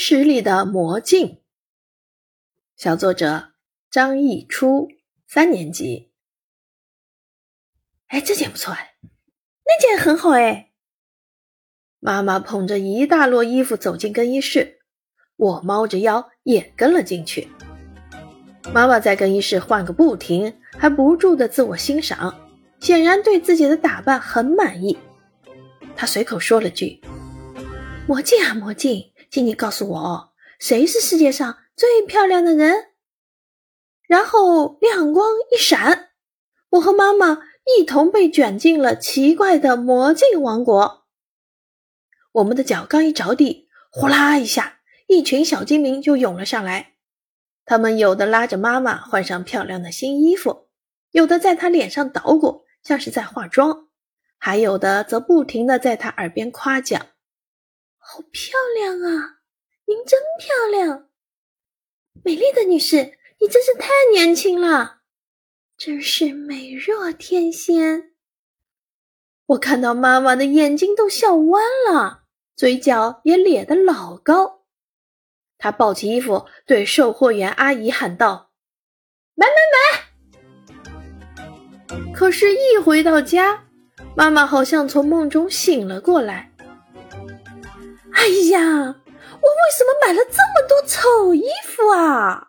室里的魔镜。小作者张逸初，三年级。哎，这件不错哎，那件很好哎。妈妈捧着一大摞衣服走进更衣室，我猫着腰也跟了进去。妈妈在更衣室换个不停，还不住的自我欣赏，显然对自己的打扮很满意。她随口说了句：“魔镜啊魔镜，请你告诉我，谁是世界上最漂亮的人？”然后亮光一闪，我和妈妈一同被卷进了奇怪的魔镜王国。我们的脚刚一着地，呼啦一下，一群小精灵就涌了上来。他们有的拉着妈妈换上漂亮的新衣服，有的在她脸上捣鼓，像是在化妆，还有的则不停的在她耳边夸奖：“好漂亮啊，您真漂亮，美丽的女士，你真是太年轻了，真是美若天仙。”我看到妈妈的眼睛都笑弯了，嘴角也咧得老高。他抱起衣服，对售货员阿姨喊道：“买买买！”可是，一回到家，妈妈好像从梦中醒了过来。“哎呀，我为什么买了这么多丑衣服啊？”